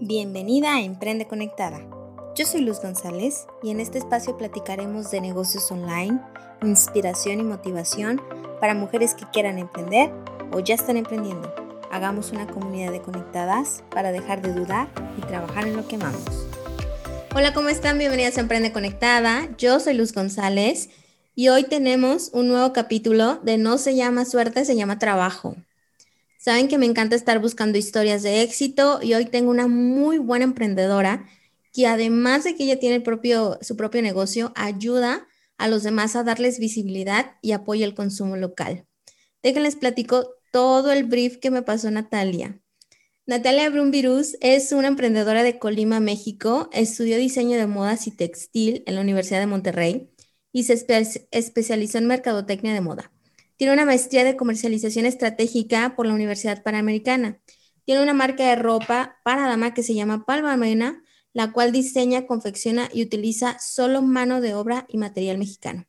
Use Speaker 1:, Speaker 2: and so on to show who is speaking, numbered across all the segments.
Speaker 1: Bienvenida a Emprende Conectada. Yo soy Luz González y en este espacio platicaremos de negocios online, inspiración y motivación para mujeres que quieran emprender o ya están emprendiendo. Hagamos una comunidad de conectadas para dejar de dudar y trabajar en lo que amamos. Hola, ¿cómo están? Bienvenidas a Emprende Conectada. Yo soy Luz González y hoy tenemos un nuevo capítulo de No se llama suerte, se llama trabajo. Saben que me encanta estar buscando historias de éxito y hoy tengo una muy buena emprendedora que además de que ella tiene propio, su propio negocio, ayuda a los demás a darles visibilidad y apoya el consumo local. Déjenles platico todo el brief que me pasó Natalia. Natalia Brumvirus es una emprendedora de Colima, México. Estudió diseño de modas y textil en la Universidad de Monterrey y se especializó en mercadotecnia de moda. Tiene una maestría de comercialización estratégica por la Universidad Panamericana. Tiene una marca de ropa para dama que se llama Palmamena, la cual diseña, confecciona y utiliza solo mano de obra y material mexicano.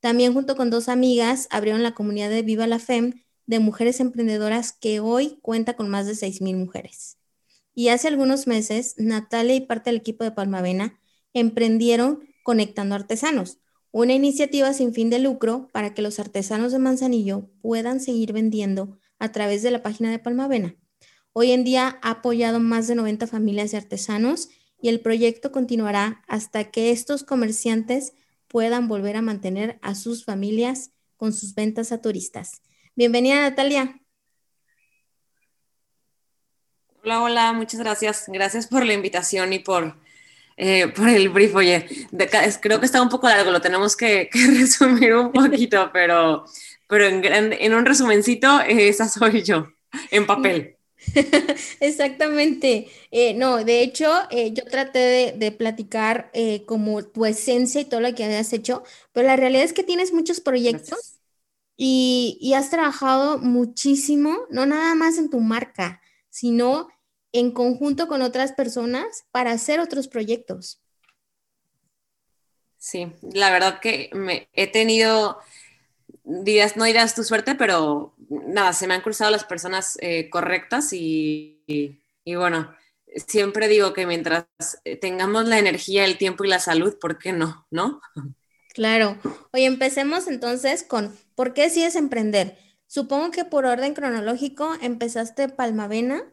Speaker 1: También junto con dos amigas abrieron la comunidad de Viva la FEM de mujeres emprendedoras que hoy cuenta con más de 6.000 mujeres. Y hace algunos meses, Natalia y parte del equipo de Palmavena emprendieron Conectando Artesanos, una iniciativa sin fin de lucro para que los artesanos de Manzanillo puedan seguir vendiendo a través de la página de Palmavena. Hoy en día ha apoyado más de 90 familias de artesanos y el proyecto continuará hasta que estos comerciantes puedan volver a mantener a sus familias con sus ventas a turistas. Bienvenida Natalia.
Speaker 2: Hola, hola, muchas gracias. Gracias por la invitación y por eh, por el brief. Oye, creo que está un poco largo, lo tenemos que, resumir un poquito, pero, pero en, un resumencito, esa soy yo, en papel.
Speaker 1: Exactamente. Eh, no, de hecho, eh, yo traté de, platicar como tu esencia y todo lo que has hecho, pero la realidad es que tienes muchos proyectos y, y, has trabajado muchísimo, no nada más en tu marca, sino en conjunto con otras personas para hacer otros proyectos.
Speaker 2: Sí, la verdad que me he tenido, dirás, no dirás tu suerte, pero nada, se me han cruzado las personas eh, correctas y, y, bueno, siempre digo que mientras tengamos la energía, el tiempo y la salud, ¿por qué no? ¿No?
Speaker 1: Claro. Oye, empecemos entonces con, ¿por qué decides emprender? Supongo que por orden cronológico empezaste Palmavena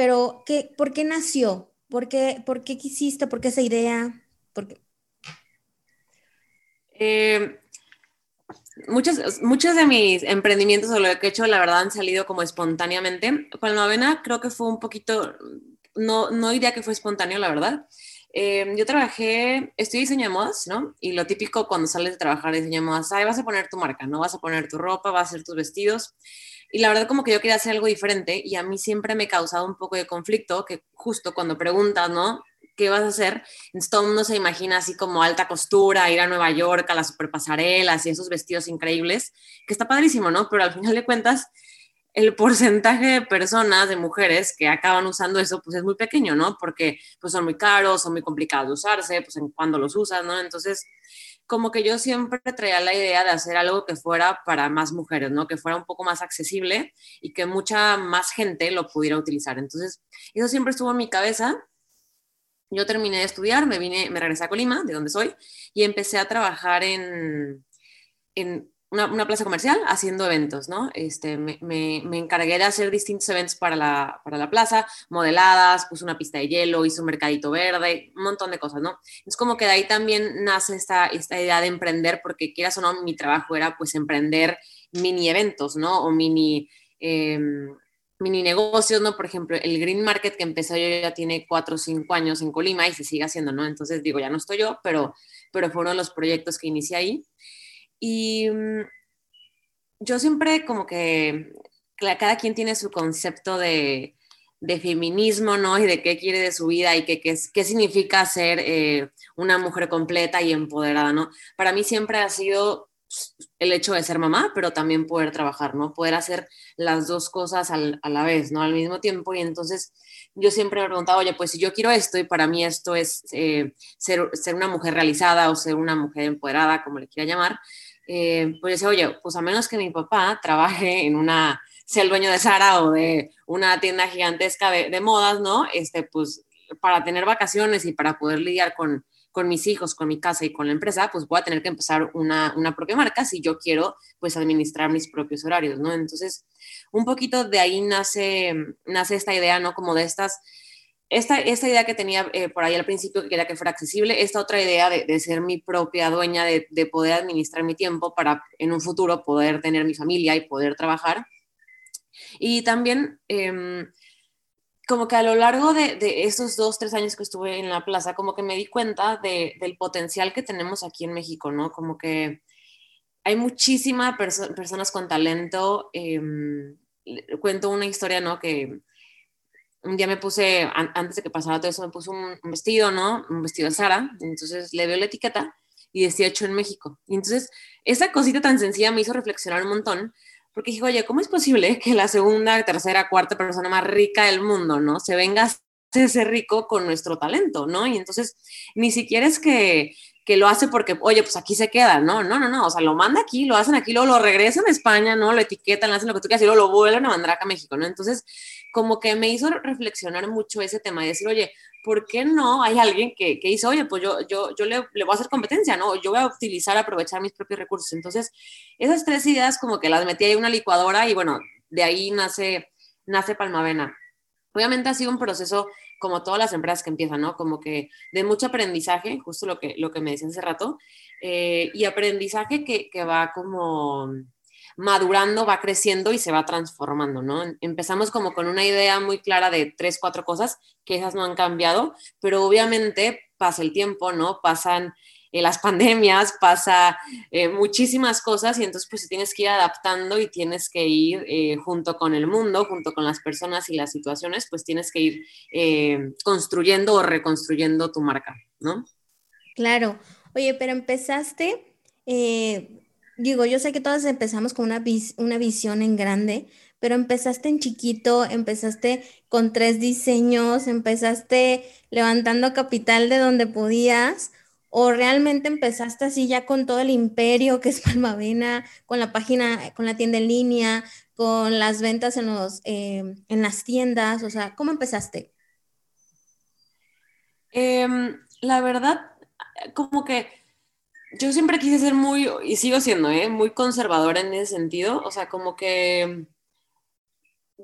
Speaker 1: pero, ¿qué, ¿por qué nació? ¿Por qué, ¿Por qué quisiste? ¿Por qué esa idea? ¿Por qué?
Speaker 2: Eh, muchos, muchos de mis emprendimientos o lo que he hecho, la verdad, han salido como espontáneamente. Palmavena creo que fue un poquito, no, no diría que fue espontáneo, la verdad. Eh, yo trabajé, estoy diseño de modas, ¿no? Y lo típico cuando sales de trabajar diseño de modas, ahí vas a poner tu marca, ¿no? Vas a poner tu ropa, vas a hacer tus vestidos. Y la verdad como que yo quería hacer algo diferente y a mí siempre me causado un poco de conflicto que justo cuando preguntas, ¿no? ¿Qué vas a hacer? Entonces todo mundo se imagina así como alta costura, ir a Nueva York, a las superpasarelas y esos vestidos increíbles, que está padrísimo, ¿no? Pero al final de cuentas, el porcentaje de personas, de mujeres que acaban usando eso, pues es muy pequeño, ¿no? Porque pues son muy caros, son muy complicados de usarse, pues en cuando los usas, ¿no? Entonces, como que yo siempre traía la idea de hacer algo que fuera para más mujeres, ¿no? Que fuera un poco más accesible y que mucha más gente lo pudiera utilizar. Entonces, eso siempre estuvo en mi cabeza. Yo terminé de estudiar, me vine, me regresé a Colima, de donde soy, y empecé a trabajar en, en una, plaza comercial haciendo eventos, ¿no? Este, me, me, encargué de hacer distintos eventos para la, para la plaza, modeladas, puse una pista de hielo, hice un mercadito verde, un montón de cosas, ¿no? Es como que de ahí también nace esta, esta idea de emprender, porque quieras o no, mi trabajo era pues emprender mini eventos, ¿no? O mini... Em, mini negocios, ¿no? Por ejemplo, el Green Market que empezó yo ya tiene cuatro o cinco años en Colima y se sigue haciendo, ¿no? Entonces digo, ya no estoy yo, pero, pero fueron los proyectos que inicié ahí. Y mm, yo siempre como que cada quien tiene su concepto de, feminismo, ¿no? Y de qué quiere de su vida y qué, qué, significa ser eh, una mujer completa y empoderada, ¿no? Para mí siempre ha sido el hecho de ser mamá, pero también poder trabajar, ¿no? Poder hacer las dos cosas a la vez, ¿no? Al mismo tiempo. Y entonces yo siempre me preguntaba, oye, pues si yo quiero esto y para mí esto es eh, ser, ser una mujer realizada o ser una mujer empoderada, como le quiera llamar, eh, pues decía, oye, pues a menos que mi papá trabaje en una sea el dueño de Sara o de una tienda gigantesca de, de modas, ¿no? Este, pues para tener vacaciones y para poder lidiar con, con mis hijos, con mi casa y con la empresa, pues voy a tener que empezar una, una, propia marca si yo quiero pues administrar mis propios horarios, ¿no? Entonces, un poquito de ahí nace, nace esta idea, ¿no? Como de estas, esta, esta idea que tenía eh, por ahí al principio que quería que fuera accesible, esta otra idea de, de ser mi propia dueña, de, de, poder administrar mi tiempo para en un futuro poder tener mi familia y poder trabajar. Y también... Eh, como que a lo largo de, de, esos dos, tres años que estuve en la plaza, como que me di cuenta de, del potencial que tenemos aquí en México, ¿no? Como que hay muchísimas perso personas con talento. Eh, cuento una historia, ¿no? Que un día me puse, an antes de que pasara todo eso, me puse un, un, vestido, ¿no? Un vestido de Sara. Entonces le veo la etiqueta y decía hecho en México. Y entonces esa cosita tan sencilla me hizo reflexionar un montón porque dije, oye, ¿cómo es posible que la segunda, tercera, cuarta persona más rica del mundo, ¿no? Se venga a hacerse rico con nuestro talento, ¿no? Y entonces ni siquiera es que, que lo hace porque, oye, pues aquí se queda, ¿no? No, no, no, o sea, lo manda aquí, lo hacen aquí, luego lo regresan a España, ¿no? Lo etiquetan, hacen lo que tú quieras y luego lo vuelven a mandar acá a México, ¿no? Entonces, como que me hizo reflexionar mucho ese tema y decir, oye, ¿por qué no hay alguien que, que dice, oye, pues yo, yo, yo le, le, voy a hacer competencia, ¿no? Yo voy a utilizar, aprovechar mis propios recursos. Entonces, esas tres ideas como que las metí ahí en una licuadora y bueno, de ahí nace, nace Palmavena. Obviamente ha sido un proceso como todas las empresas que empiezan, ¿no? Como que de mucho aprendizaje, justo lo que, lo que me decía hace rato, eh, y aprendizaje que, que va como madurando, va creciendo y se va transformando, ¿no? Empezamos como con una idea muy clara de tres, cuatro cosas, que esas no han cambiado, pero obviamente pasa el tiempo, ¿no? Pasan las pandemias, pasa eh, muchísimas cosas y entonces pues tienes que ir adaptando y tienes que ir eh, junto con el mundo, junto con las personas y las situaciones, pues tienes que ir eh, construyendo o reconstruyendo tu marca, ¿no?
Speaker 1: Claro. Oye, pero empezaste digo, yo sé que todos empezamos con una, vis una visión en grande, pero empezaste en chiquito, empezaste con tres diseños, empezaste levantando capital de donde podías, o realmente empezaste así ya con todo el imperio que es Palmavena, con la página, con la tienda en línea, con las ventas en, los, eh, en las tiendas, o sea, ¿cómo empezaste?
Speaker 2: Eh, la verdad, como que yo siempre quise ser muy, y sigo siendo, ¿eh? muy conservadora en ese sentido, o sea, como que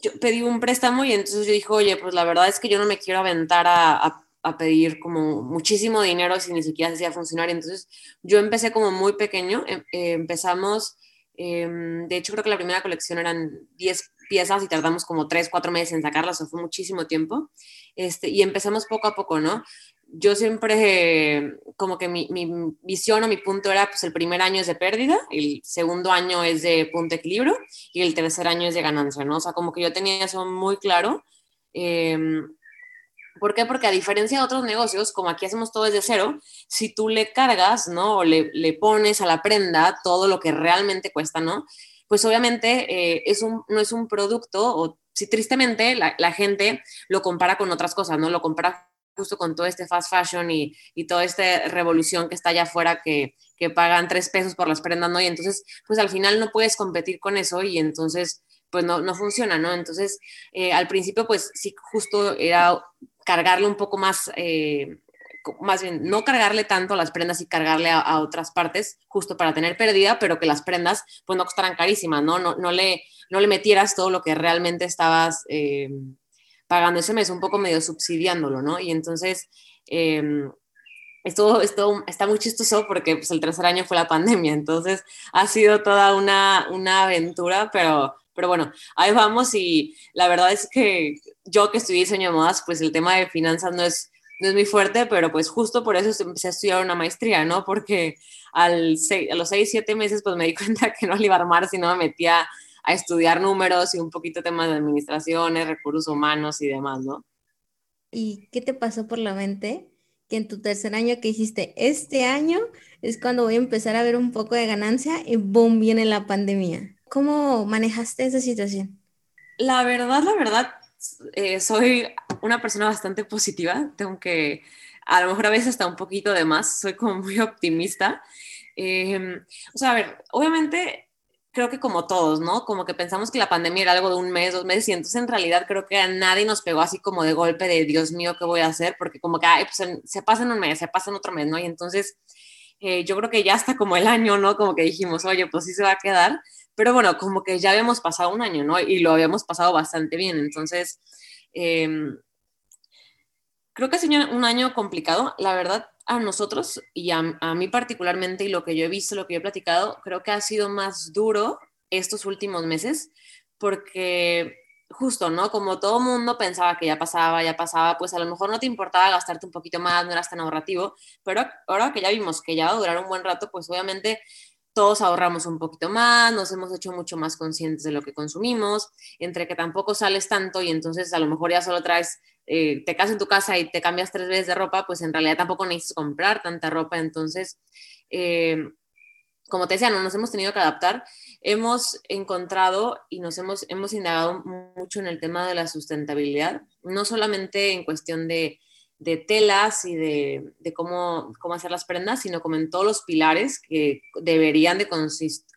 Speaker 2: yo pedí un préstamo y entonces yo dije, oye, pues la verdad es que yo no me quiero aventar a, a pedir como muchísimo dinero si ni siquiera se hacía funcionar. Entonces yo empecé como muy pequeño, eh, empezamos, eh, de hecho creo que la primera colección eran 10 piezas y tardamos como 3, 4 meses en sacarlas, o fue muchísimo tiempo. Este, y empezamos poco a poco, ¿no? yo siempre, como que mi, mi, visión o mi punto era, pues el primer año es de pérdida, el segundo año es de punto equilibrio y el tercer año es de ganancia, ¿no? O sea, como que yo tenía eso muy claro. Eh, ¿Por qué? Porque a diferencia de otros negocios, como aquí hacemos todo desde cero, si tú le cargas, ¿no? O le, le pones a la prenda todo lo que realmente cuesta, ¿no? Pues obviamente eh, es un, no es un producto, o si tristemente la, la gente lo compara con otras cosas, ¿no? Lo compara justo con todo este fast fashion y, y toda esta revolución que está allá afuera que, que, pagan tres pesos por las prendas, ¿no? Y entonces, pues al final no puedes competir con eso y entonces, pues no, no funciona, ¿no? Entonces, eh, al principio, pues sí, justo era cargarle un poco más, eh, más bien, no cargarle tanto a las prendas y cargarle a, otras partes, justo para tener pérdida, pero que las prendas, pues no costaran carísimas, ¿no? No, no, le, no le metieras todo lo que realmente estabas... Eh, pagando ese mes, un poco medio subsidiándolo, ¿no? Y entonces, eh, esto, esto está muy chistoso porque pues, el tercer año fue la pandemia, entonces ha sido toda una, una aventura, pero, pero bueno, ahí vamos y la verdad es que yo que estudié diseño de modas, pues el tema de finanzas no es, no es muy fuerte, pero pues justo por eso empecé a estudiar una maestría, ¿no? Porque al seis, a los seis, siete meses pues me di cuenta que no le iba a armar me metía a estudiar números y un poquito temas de administraciones, recursos humanos y demás, ¿no?
Speaker 1: ¿Y qué te pasó por la mente? Que en tu tercer año que hiciste, este año es cuando voy a empezar a ver un poco de ganancia y boom, viene la pandemia. ¿Cómo manejaste esa situación?
Speaker 2: La verdad, la verdad, eh, soy una persona bastante positiva, tengo que, a lo mejor a veces hasta un poquito de más, soy como muy optimista. Eh, o sea, a ver, obviamente creo que como todos, ¿no? Como que pensamos que la pandemia era algo de un mes, dos meses, y entonces en realidad creo que a nadie nos pegó así como de golpe de Dios mío, ¿qué voy a hacer? Porque como que, ay, pues se pasa en un mes, se pasa en otro mes, ¿no? Y entonces eh, yo creo que ya hasta como el año, ¿no? Como que dijimos, oye, pues sí se va a quedar, pero bueno, como que ya habíamos pasado un año, ¿no? Y lo habíamos pasado bastante bien, entonces... Em, creo que ha sido un año complicado. La verdad, a nosotros y a, mí particularmente y lo que yo he visto, lo que yo he platicado, creo que ha sido más duro estos últimos meses porque justo, ¿no? Como todo mundo pensaba que ya pasaba, ya pasaba, pues a lo mejor no te importaba gastarte un poquito más, no eras tan ahorrativo, pero ahora que ya vimos que ya va a durar un buen rato, pues obviamente todos ahorramos un poquito más, nos hemos hecho mucho más conscientes de lo que consumimos, entre que tampoco sales tanto y entonces a lo mejor ya solo traes, eh, te casas en tu casa y te cambias tres veces de ropa, pues en realidad tampoco necesitas comprar tanta ropa, entonces, eh, como te decía, no nos hemos tenido que adaptar, hemos encontrado y nos hemos, hemos indagado mucho en el tema de la sustentabilidad, no solamente en cuestión de de telas y de, cómo, cómo, hacer las prendas, sino como en todos los pilares que deberían de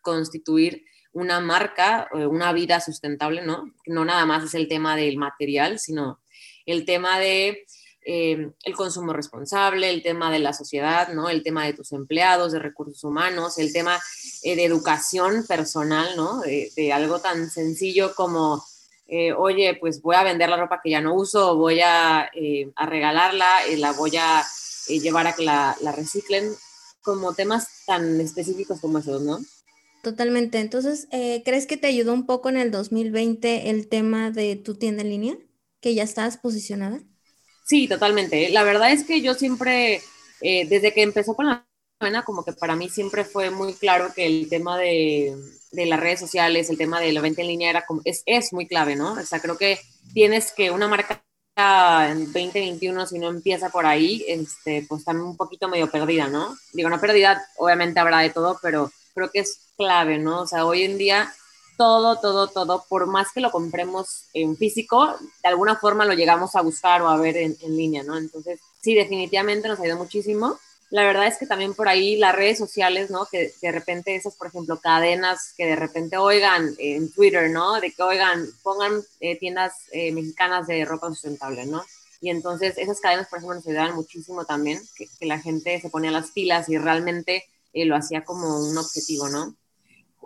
Speaker 2: constituir una marca, una vida sustentable, ¿no? No nada más es el tema del material, sino el tema de eh, el consumo responsable, el tema de la sociedad, ¿no? El tema de tus empleados, de recursos humanos, el tema eh, de educación personal, ¿no? de algo tan sencillo como eh, oye, pues voy a vender la ropa que ya no uso, voy a, eh, regalarla, eh, la voy a llevar a que la, reciclen, como temas tan específicos como esos, ¿no?
Speaker 1: Totalmente. Entonces, ¿crees que te ayudó un poco en el 2020 el tema de tu tienda en línea? ¿Que ya estás posicionada?
Speaker 2: Sí, totalmente. La verdad es que yo siempre, desde que empezó con la como que para mí siempre fue muy claro que el tema de, de las redes sociales, el tema de la venta en línea era como, es, es muy clave, ¿no? O sea, creo que tienes que una marca en 2021, si no empieza por ahí, este, pues también un poquito medio perdida, ¿no? Digo, no perdida, obviamente habrá de todo, pero creo que es clave, ¿no? O sea, hoy en día todo, todo, todo, por más que lo compremos en físico, de alguna forma lo llegamos a buscar o a ver en, en línea, ¿no? Entonces, sí, definitivamente nos ido muchísimo la verdad es que también por ahí las redes sociales, ¿no? Que, de repente esas, por ejemplo, cadenas que de repente oigan en Twitter, ¿no? De que oigan, pongan eh, tiendas eh, mexicanas de ropa sustentable, ¿no? Y entonces esas cadenas, por ejemplo, nos ayudaban muchísimo también, que, la gente se ponía las pilas y realmente eh, lo hacía como un objetivo, ¿no?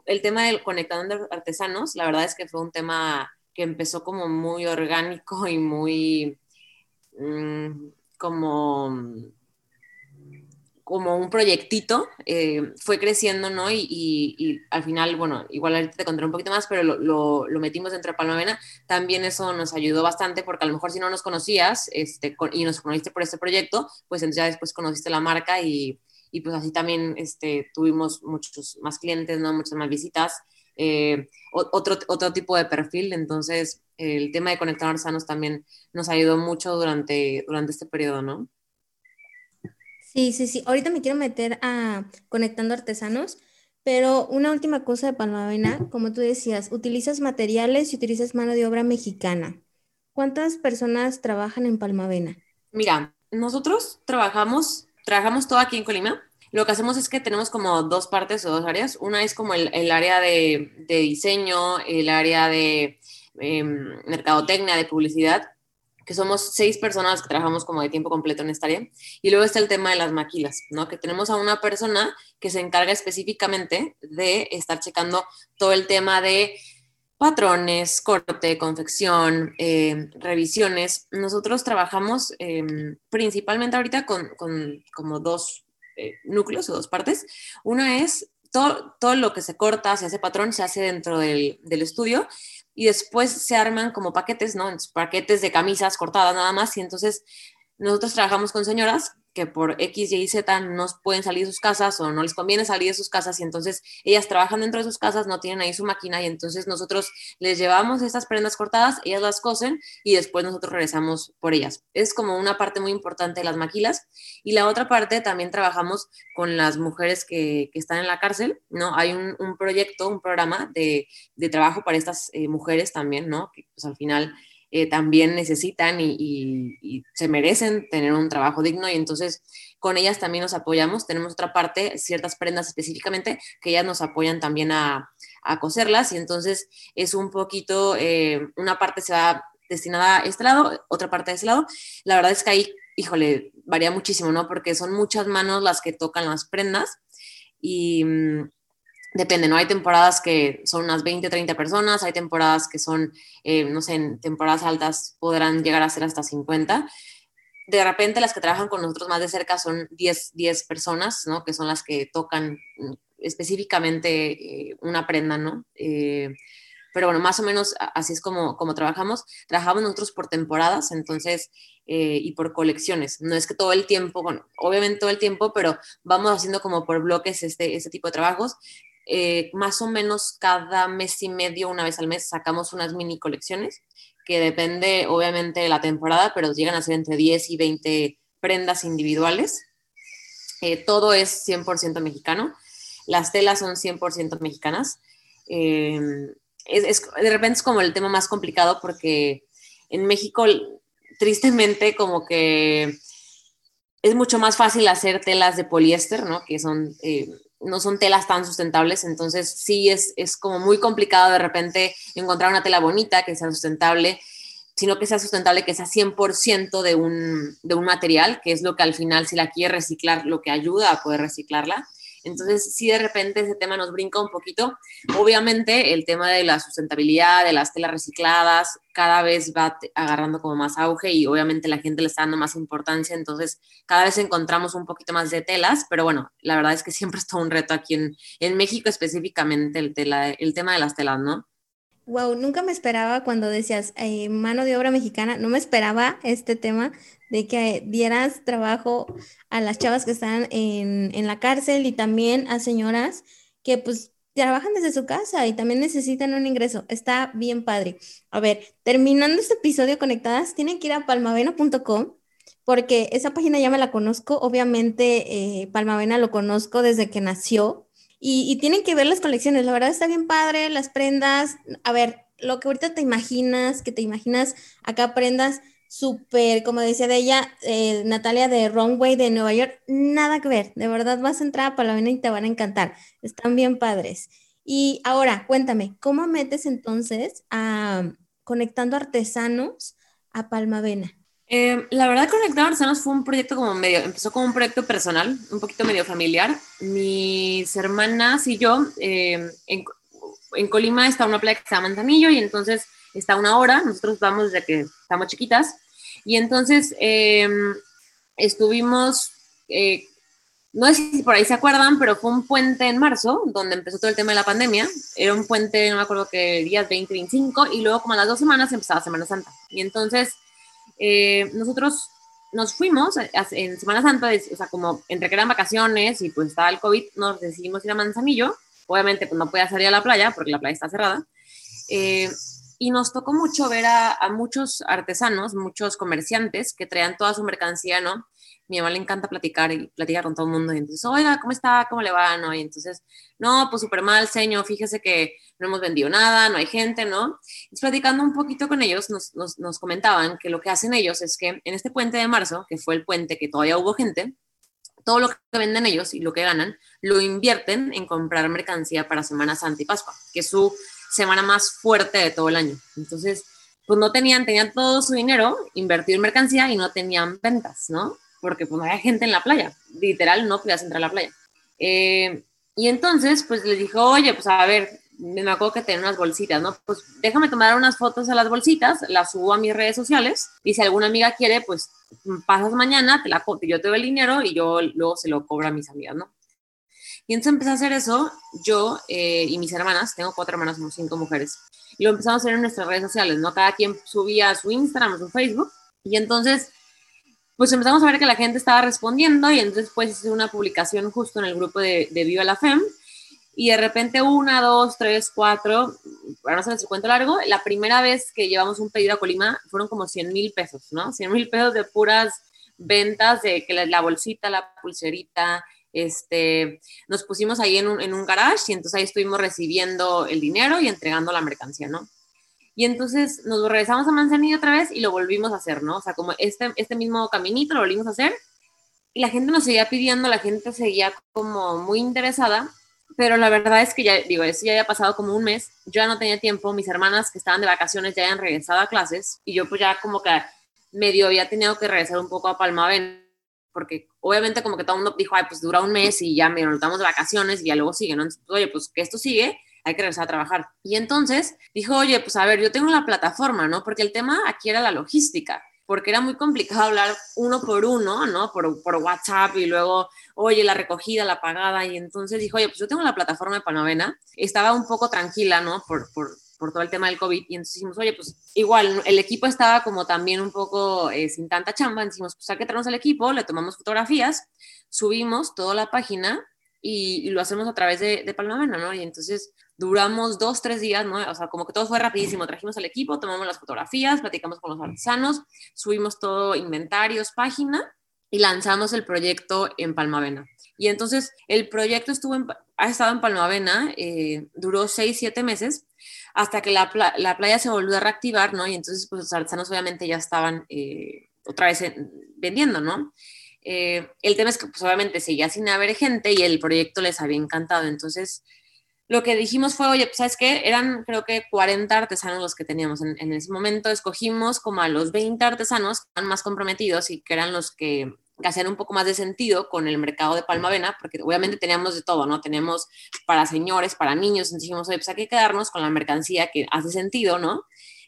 Speaker 2: El tema del conectando artesanos, la verdad es que fue un tema que empezó como muy orgánico y muy mm, como como un proyectito, eh, fue creciendo, ¿no? Y, al final, bueno, igual ahorita te contaré un poquito más, pero lo, lo, metimos dentro de Palmavena. También eso nos ayudó bastante porque a lo mejor si no nos conocías este, y nos conociste por este proyecto, pues entonces ya después conociste la marca y, y pues así también este, tuvimos muchos más clientes, ¿no? Muchas más visitas. Eh, otro, otro tipo de perfil, entonces el tema de conectar sanos también nos ayudó mucho durante, durante este periodo, ¿no?
Speaker 1: Sí, sí, sí. Ahorita me quiero meter a conectando artesanos, pero una última cosa de Palmavena, como tú decías, utilizas materiales y utilizas mano de obra mexicana. ¿Cuántas personas trabajan en Palmavena?
Speaker 2: Mira, nosotros trabajamos, trabajamos todo aquí en Colima. Lo que hacemos es que tenemos como dos partes o dos áreas. Una es como el, área de, diseño, el área de em, mercadotecnia, de publicidad, que somos seis personas que trabajamos como de tiempo completo en esta área. Y luego está el tema de las maquilas, ¿no? Que tenemos a una persona que se encarga específicamente de estar checando todo el tema de patrones, corte, confección, eh, revisiones. Nosotros trabajamos em, principalmente ahorita con, como dos eh, núcleos o dos partes. Una es todo, todo, lo que se corta, se hace patrón, se hace dentro del, del estudio y después se arman como paquetes, ¿no? paquetes de camisas cortadas nada más y entonces nosotros trabajamos con señoras que por X, Y y Z no pueden salir de sus casas o no les conviene salir de sus casas y entonces ellas trabajan dentro de sus casas, no tienen ahí su máquina y entonces nosotros les llevamos estas prendas cortadas, ellas las cosen y después nosotros regresamos por ellas. Es como una parte muy importante de las maquilas y la otra parte también trabajamos con las mujeres que, que están en la cárcel, ¿no? Hay un, proyecto, un programa de, de trabajo para estas eh, mujeres también, ¿no? Que pues al final eh, también necesitan y, se merecen tener un trabajo digno y entonces con ellas también nos apoyamos. Tenemos otra parte, ciertas prendas específicamente, que ellas nos apoyan también a, a coserlas y entonces es un poquito, eh, una parte se va destinada a este lado, otra parte a ese lado. La verdad es que ahí, híjole, varía muchísimo, ¿no? Porque son muchas manos las que tocan las prendas y mm, depende, ¿no? Hay temporadas que son unas 20, 30 personas, hay temporadas que son, eh, no sé, en temporadas altas podrán llegar a ser hasta 50. De repente las que trabajan con nosotros más de cerca son 10, 10 personas, ¿no? Que son las que tocan mm, específicamente eh, una prenda, ¿no? Eh, pero bueno, más o menos así es como, como trabajamos. Trabajamos nosotros por temporadas, entonces, y por colecciones. No es que todo el tiempo, bueno, obviamente todo el tiempo, pero vamos haciendo como por bloques este, este tipo de trabajos. Eh, más o menos cada mes y medio, una vez al mes, sacamos unas mini colecciones, que depende obviamente de la temporada, pero llegan a ser entre 10 y 20 prendas individuales. Eh, todo es 100% mexicano. Las telas son 100% mexicanas. Eh, es, de repente es como el tema más complicado porque en México, tristemente, como que es mucho más fácil hacer telas de poliéster, ¿no? Que son, no son telas tan sustentables, entonces sí es, es como muy complicado de repente encontrar una tela bonita que sea sustentable, sino que sea sustentable, que sea 100% de un, de un material, que es lo que al final, si la quiere reciclar, lo que ayuda a poder reciclarla. Entonces, si de repente ese tema nos brinca un poquito, obviamente el tema de la sustentabilidad, de las telas recicladas, cada vez va agarrando como más auge y obviamente la gente le está dando más importancia, entonces cada vez encontramos un poquito más de telas, pero bueno, la verdad es que siempre está un reto aquí en, en México específicamente el, tela, el tema de las telas, ¿no?
Speaker 1: Wow, nunca me esperaba cuando decías eh, mano de obra mexicana, no me esperaba este tema de que dieras trabajo a las chavas que están en, en la cárcel y también a señoras que pues trabajan desde su casa y también necesitan un ingreso. Está bien padre. A ver, terminando este episodio conectadas, tienen que ir a palmavena.com porque esa página ya me la conozco. Obviamente, eh, Palmavena lo conozco desde que nació y, tienen que ver las colecciones, la verdad está bien padre, las prendas, a ver, lo que ahorita te imaginas, que te imaginas acá prendas súper, como decía de ella, eh, Natalia de Runway de Nueva York, nada que ver, de verdad vas a entrar a Palomena y te van a encantar, están bien padres. Y ahora, cuéntame, ¿cómo metes entonces a conectando artesanos a Palmavena?
Speaker 2: Eh, la verdad, Conectar Artesanos fue un proyecto como medio, empezó como un proyecto personal, un poquito medio familiar. Mis hermanas y yo, eh, en, en, Colima está una playa que se llama Manzanillo y entonces está una hora, nosotros vamos desde que estamos chiquitas, y entonces eh, estuvimos, no sé si por ahí se acuerdan, pero fue un puente en marzo, donde empezó todo el tema de la pandemia, era un puente, no me acuerdo qué días, 20, 25, y luego como a las dos semanas empezaba Semana Santa. Y entonces eh, nosotros nos fuimos en Semana Santa, o sea, como entre que eran vacaciones y pues estaba el COVID, nos decidimos ir a Manzanillo. Obviamente, pues no podía salir a la playa porque la playa está cerrada. Eh, y nos tocó mucho ver a, muchos artesanos, muchos comerciantes que traían toda su mercancía, ¿no? Mi mamá le encanta platicar y platicar con todo el mundo. Y entonces, oiga, ¿cómo está? ¿Cómo le va? ¿No? Y entonces, no, pues súper mal, señor, fíjese que no hemos vendido nada, no hay gente, ¿no? Y platicando un poquito con ellos, nos, nos, nos, comentaban que lo que hacen ellos es que en este puente de marzo, que fue el puente que todavía hubo gente, todo lo que venden ellos y lo que ganan, lo invierten en comprar mercancía para Semana Santa y Pascua, que es su semana más fuerte de todo el año. Entonces, pues no tenían, tenían todo su dinero invertido en mercancía y no tenían ventas, ¿no? Porque pues no había gente en la playa, literal no podías entrar a la playa. Eh, y entonces, pues les dijo, oye, pues a ver, me acuerdo que tenía unas bolsitas, ¿no? Pues déjame tomar unas fotos a las bolsitas, las subo a mis redes sociales y si alguna amiga quiere, pues pasas mañana, te la, yo te doy el dinero y yo luego se lo cobro a mis amigas, ¿no? Y entonces empecé a hacer eso, yo eh, y mis hermanas, tengo cuatro hermanas, somos cinco mujeres, y lo empezamos a hacer en nuestras redes sociales, ¿no? Cada quien subía su Instagram, su Facebook, y entonces pues empezamos a ver que la gente estaba respondiendo y entonces pues hice una publicación justo en el grupo de, de Viva la FEM y de repente una, dos, tres, cuatro, para no hacer el cuento largo, la primera vez que llevamos un pedido a Colima fueron como 100 mil pesos, ¿no? 100 mil pesos de puras ventas de que la, la, bolsita, la pulserita, este, nos pusimos ahí en un, en un garage y entonces ahí estuvimos recibiendo el dinero y entregando la mercancía, ¿no? Y entonces nos regresamos a Manzanillo otra vez y lo volvimos a hacer, ¿no? O sea, como este, este mismo caminito lo volvimos a hacer. Y la gente nos seguía pidiendo, la gente seguía como muy interesada, pero la verdad es que ya, digo, eso ya había pasado como un mes, yo ya no tenía tiempo, mis hermanas que estaban de vacaciones ya habían regresado a clases y yo pues ya como que medio había tenido que regresar un poco a Palmaven, porque obviamente como que todo el mundo dijo, ay, pues dura un mes y ya, mira, nos de vacaciones y ya luego sigue, ¿no? Entonces, oye, pues que esto sigue, hay que regresar a trabajar. Y entonces dijo, oye, pues a ver, yo tengo la plataforma, ¿no? Porque el tema aquí era la logística porque era muy complicado hablar uno por uno, ¿no? Por, por, WhatsApp y luego, oye, la recogida, la pagada. Y entonces dijo, oye, pues yo tengo la plataforma de Panovena. Estaba un poco tranquila, ¿no? Por, por, por todo el tema del COVID. Y entonces dijimos, oye, pues igual, el equipo estaba como también un poco eh, sin tanta chamba. Dijimos, pues hay que traernos al equipo, le tomamos fotografías, subimos toda la página y, lo hacemos a través de, de Palmavena, ¿no? Y entonces duramos dos, tres días, ¿no? O sea, como que todo fue rapidísimo. Trajimos al equipo, tomamos las fotografías, platicamos con los artesanos, subimos todo, inventarios, página y lanzamos el proyecto en Palmavena. Y entonces el proyecto estuvo ha estado en Palmavena, eh, duró seis, siete meses, hasta que la, la, playa se volvió a reactivar, ¿no? Y entonces pues los artesanos obviamente ya estaban eh, otra vez vendiendo, ¿no? Eh, el tema es que pues obviamente seguía sin haber gente y el proyecto les había encantado. Entonces lo que dijimos fue, oye, pues, ¿sabes qué? Eran creo que 40 artesanos los que teníamos en, ese momento. Escogimos como a los 20 artesanos más comprometidos y que eran los que, hacían un poco más de sentido con el mercado de Palmavena, porque obviamente teníamos de todo, ¿no? Tenemos para señores, para niños, entonces dijimos, oye, pues hay que quedarnos con la mercancía que hace sentido, ¿no?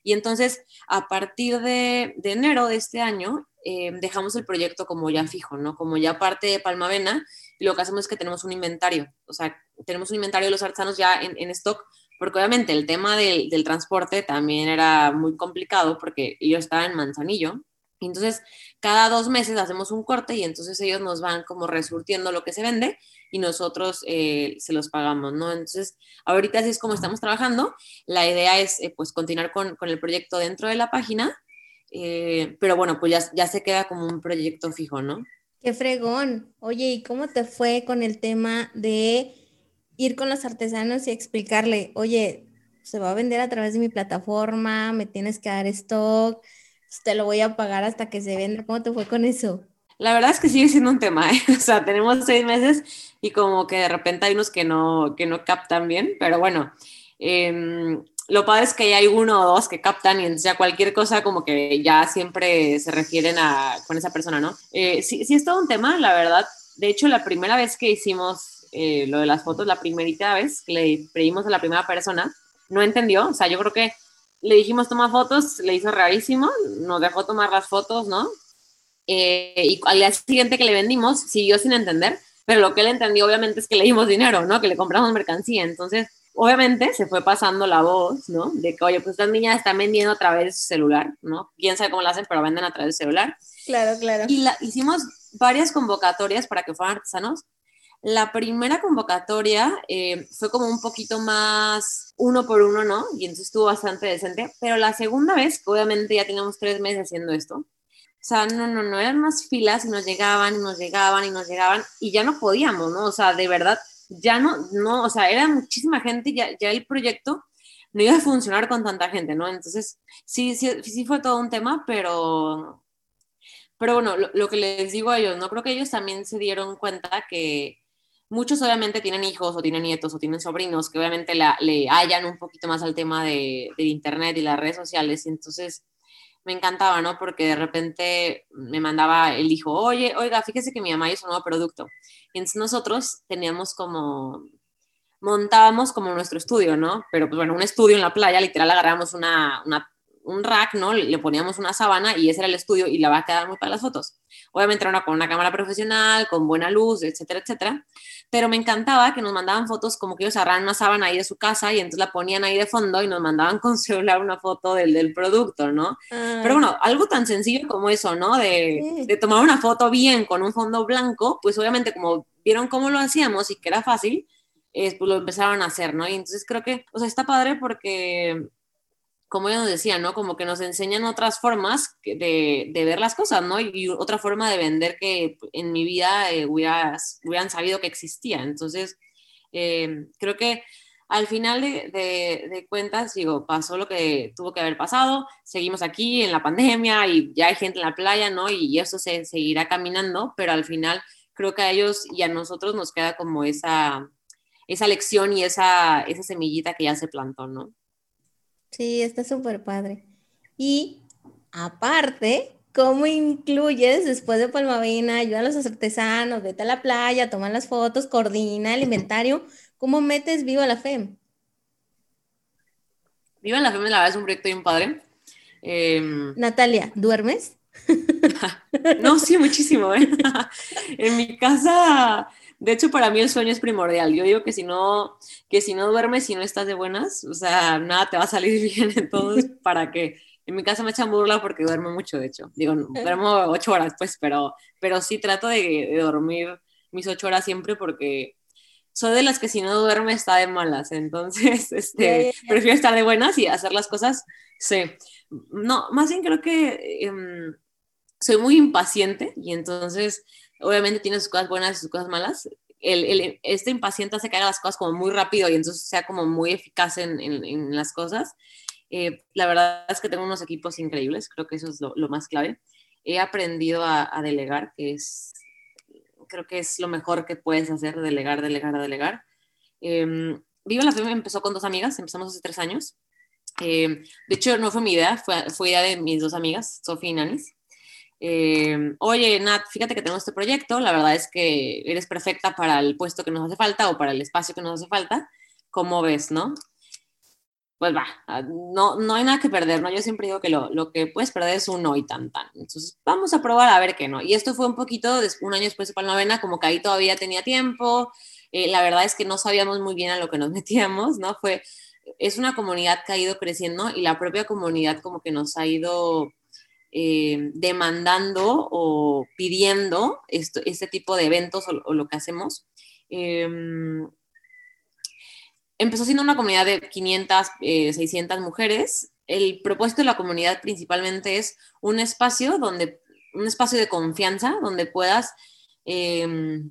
Speaker 2: Y entonces, a partir de, enero de este año, eh, dejamos el proyecto como ya fijo, ¿no? Como ya parte de Palmavena, lo que hacemos es que tenemos un inventario, o sea, tenemos un inventario de los artesanos ya en, stock, porque obviamente el tema del, transporte también era muy complicado porque yo estaba en Manzanillo, entonces cada dos meses hacemos un corte y entonces ellos nos van como resurtiendo lo que se vende y nosotros eh, se los pagamos, ¿no? Entonces, ahorita así es como estamos trabajando. La idea es eh, pues continuar con, con, el proyecto dentro de la página eh, pero bueno, pues ya, ya se queda como un proyecto fijo, ¿no?
Speaker 1: Qué fregón. Oye, ¿y cómo te fue con el tema de ir con los artesanos y explicarle, oye, se va a vender a través de mi plataforma, me tienes que dar stock, te lo voy a pagar hasta que se venda? ¿Cómo te fue con eso?
Speaker 2: La verdad es que sigue siendo un tema, ¿eh? O sea, tenemos seis meses y como que de repente hay unos que no, que no captan bien, pero bueno, eh, lo padre es que hay uno o dos que captan y entonces ya cualquier cosa como que ya siempre se refieren a con esa persona, ¿no? Eh, sí, sí es todo un tema, la verdad. De hecho, la primera vez que hicimos eh, lo de las fotos, la primerita vez que le pedimos a la primera persona, no entendió, o sea, yo creo que le dijimos toma fotos, le hizo rarísimo, nos dejó tomar las fotos, ¿no? Eh, y al día siguiente que le vendimos, siguió sin entender, pero lo que él entendió obviamente es que le dimos dinero, ¿no? Que le compramos mercancía, entonces obviamente se fue pasando la voz, ¿no? De que, oye, pues estas niñas están vendiendo a través de su celular, ¿no? Quién sabe cómo lo hacen, pero venden a través del celular.
Speaker 1: Claro, claro.
Speaker 2: Y la, hicimos varias convocatorias para que fueran artesanos. La primera convocatoria eh, fue como un poquito más uno por uno, ¿no? Y entonces estuvo bastante decente. Pero la segunda vez, obviamente ya teníamos tres meses haciendo esto, o sea, no, no, no, eran unas filas y nos llegaban y nos llegaban y nos llegaban y ya no podíamos, ¿no? O sea, de verdad, ya no, no, o sea, era muchísima gente, ya, ya el proyecto no iba a funcionar con tanta gente, ¿no? Entonces, sí, sí, sí fue todo un tema, pero, pero bueno, lo, que les digo a ellos, ¿no? Creo que ellos también se dieron cuenta que muchos obviamente tienen hijos o tienen nietos o tienen sobrinos que obviamente le hallan un poquito más al tema de, de internet y las redes sociales, y entonces me encantaba, ¿no? Porque de repente me mandaba el hijo, oye, oiga, fíjese que mi mamá hizo un nuevo producto. Y entonces nosotros teníamos como, montábamos como nuestro estudio, ¿no? Pero pues bueno, un estudio en la playa, literal agarramos una, una un rack, ¿no? Le poníamos una sábana y ese era el estudio y la va a quedar muy para las fotos. Obviamente era una, con una cámara profesional, con buena luz, etcétera, etcétera. Pero me encantaba que nos mandaban fotos como que ellos agarraban una sábana ahí de su casa y entonces la ponían ahí de fondo y nos mandaban con celular una foto del, del producto, ¿no? Pero bueno, algo tan sencillo como eso, ¿no? De, de tomar una foto bien con un fondo blanco, pues obviamente como vieron cómo lo hacíamos y que era fácil, pues lo empezaron a hacer, ¿no? Y entonces creo que, o sea, está padre porque como ella nos decía, ¿no? Como que nos enseñan otras formas de, ver las cosas, ¿no? Y otra forma de vender que en mi vida eh, hubieran sabido que existía. Entonces, eh, creo que al final de, cuentas, digo, pasó lo que tuvo que haber pasado, seguimos aquí en la pandemia y ya hay gente en la playa, ¿no? Y eso se seguirá caminando, pero al final creo que a ellos y a nosotros nos queda como esa esa lección y esa, esa semillita que ya se plantó, ¿no?
Speaker 1: Sí, está súper padre. Y aparte, ¿cómo incluyes después de Palmavina, ayuda a los artesanos, vete a la playa, toma las fotos, coordina el inventario? ¿Cómo metes Viva la FEM?
Speaker 2: Viva la FEM, la verdad es un proyecto bien padre. Em,
Speaker 1: Natalia, ¿duermes?
Speaker 2: no, sí, muchísimo. ¿eh? en mi casa, de hecho, para mí el sueño es primordial. Yo digo que si no, que si no duermes, si no estás de buenas, o sea, nada te va a salir bien. Entonces, ¿para qué? En mi casa me echan burla porque duermo mucho, de hecho. Digo, duermo ocho horas, pues, pero, pero sí trato de, dormir mis ocho horas siempre porque soy de las que si no duerme está de malas. Entonces, este, prefiero estar de buenas y hacer las cosas, sí. No, más bien creo que em, soy muy impaciente y entonces, obviamente tiene sus cosas buenas y sus cosas malas. El, el, este impaciente hace que haga las cosas como muy rápido y entonces sea como muy eficaz en, en, las cosas. Eh, la verdad es que tengo unos equipos increíbles, creo que eso es lo, más clave. He aprendido a, delegar, que es, creo que es lo mejor que puedes hacer, delegar, delegar, delegar. Eh, Viva la Fe empezó con dos amigas, empezamos hace tres años. Em, de hecho, no fue mi idea, fue, fue idea de mis dos amigas, Sofía y Nanis. Em, oye, Nat, fíjate que tengo este proyecto, la verdad es que eres perfecta para el puesto que nos hace falta o para el espacio que nos hace falta. ¿Cómo ves, no? pues va, ah, no, no hay nada que perder, ¿no? Yo siempre digo que lo, lo que puedes perder es un no y tan tan. Entonces, vamos a probar a ver qué no. Y esto fue un poquito, un año después de Palmavena, como que ahí todavía tenía tiempo. Eh, la verdad es que no sabíamos muy bien a lo que nos metíamos, ¿no? Fue, es una comunidad que ha ido creciendo y la propia comunidad como que nos ha ido eh, demandando o pidiendo este tipo de eventos o, lo que hacemos. Eh, empezó siendo una comunidad de 500, 600 eh, mujeres. El propósito de la comunidad principalmente es un espacio donde, un espacio de confianza donde puedas em,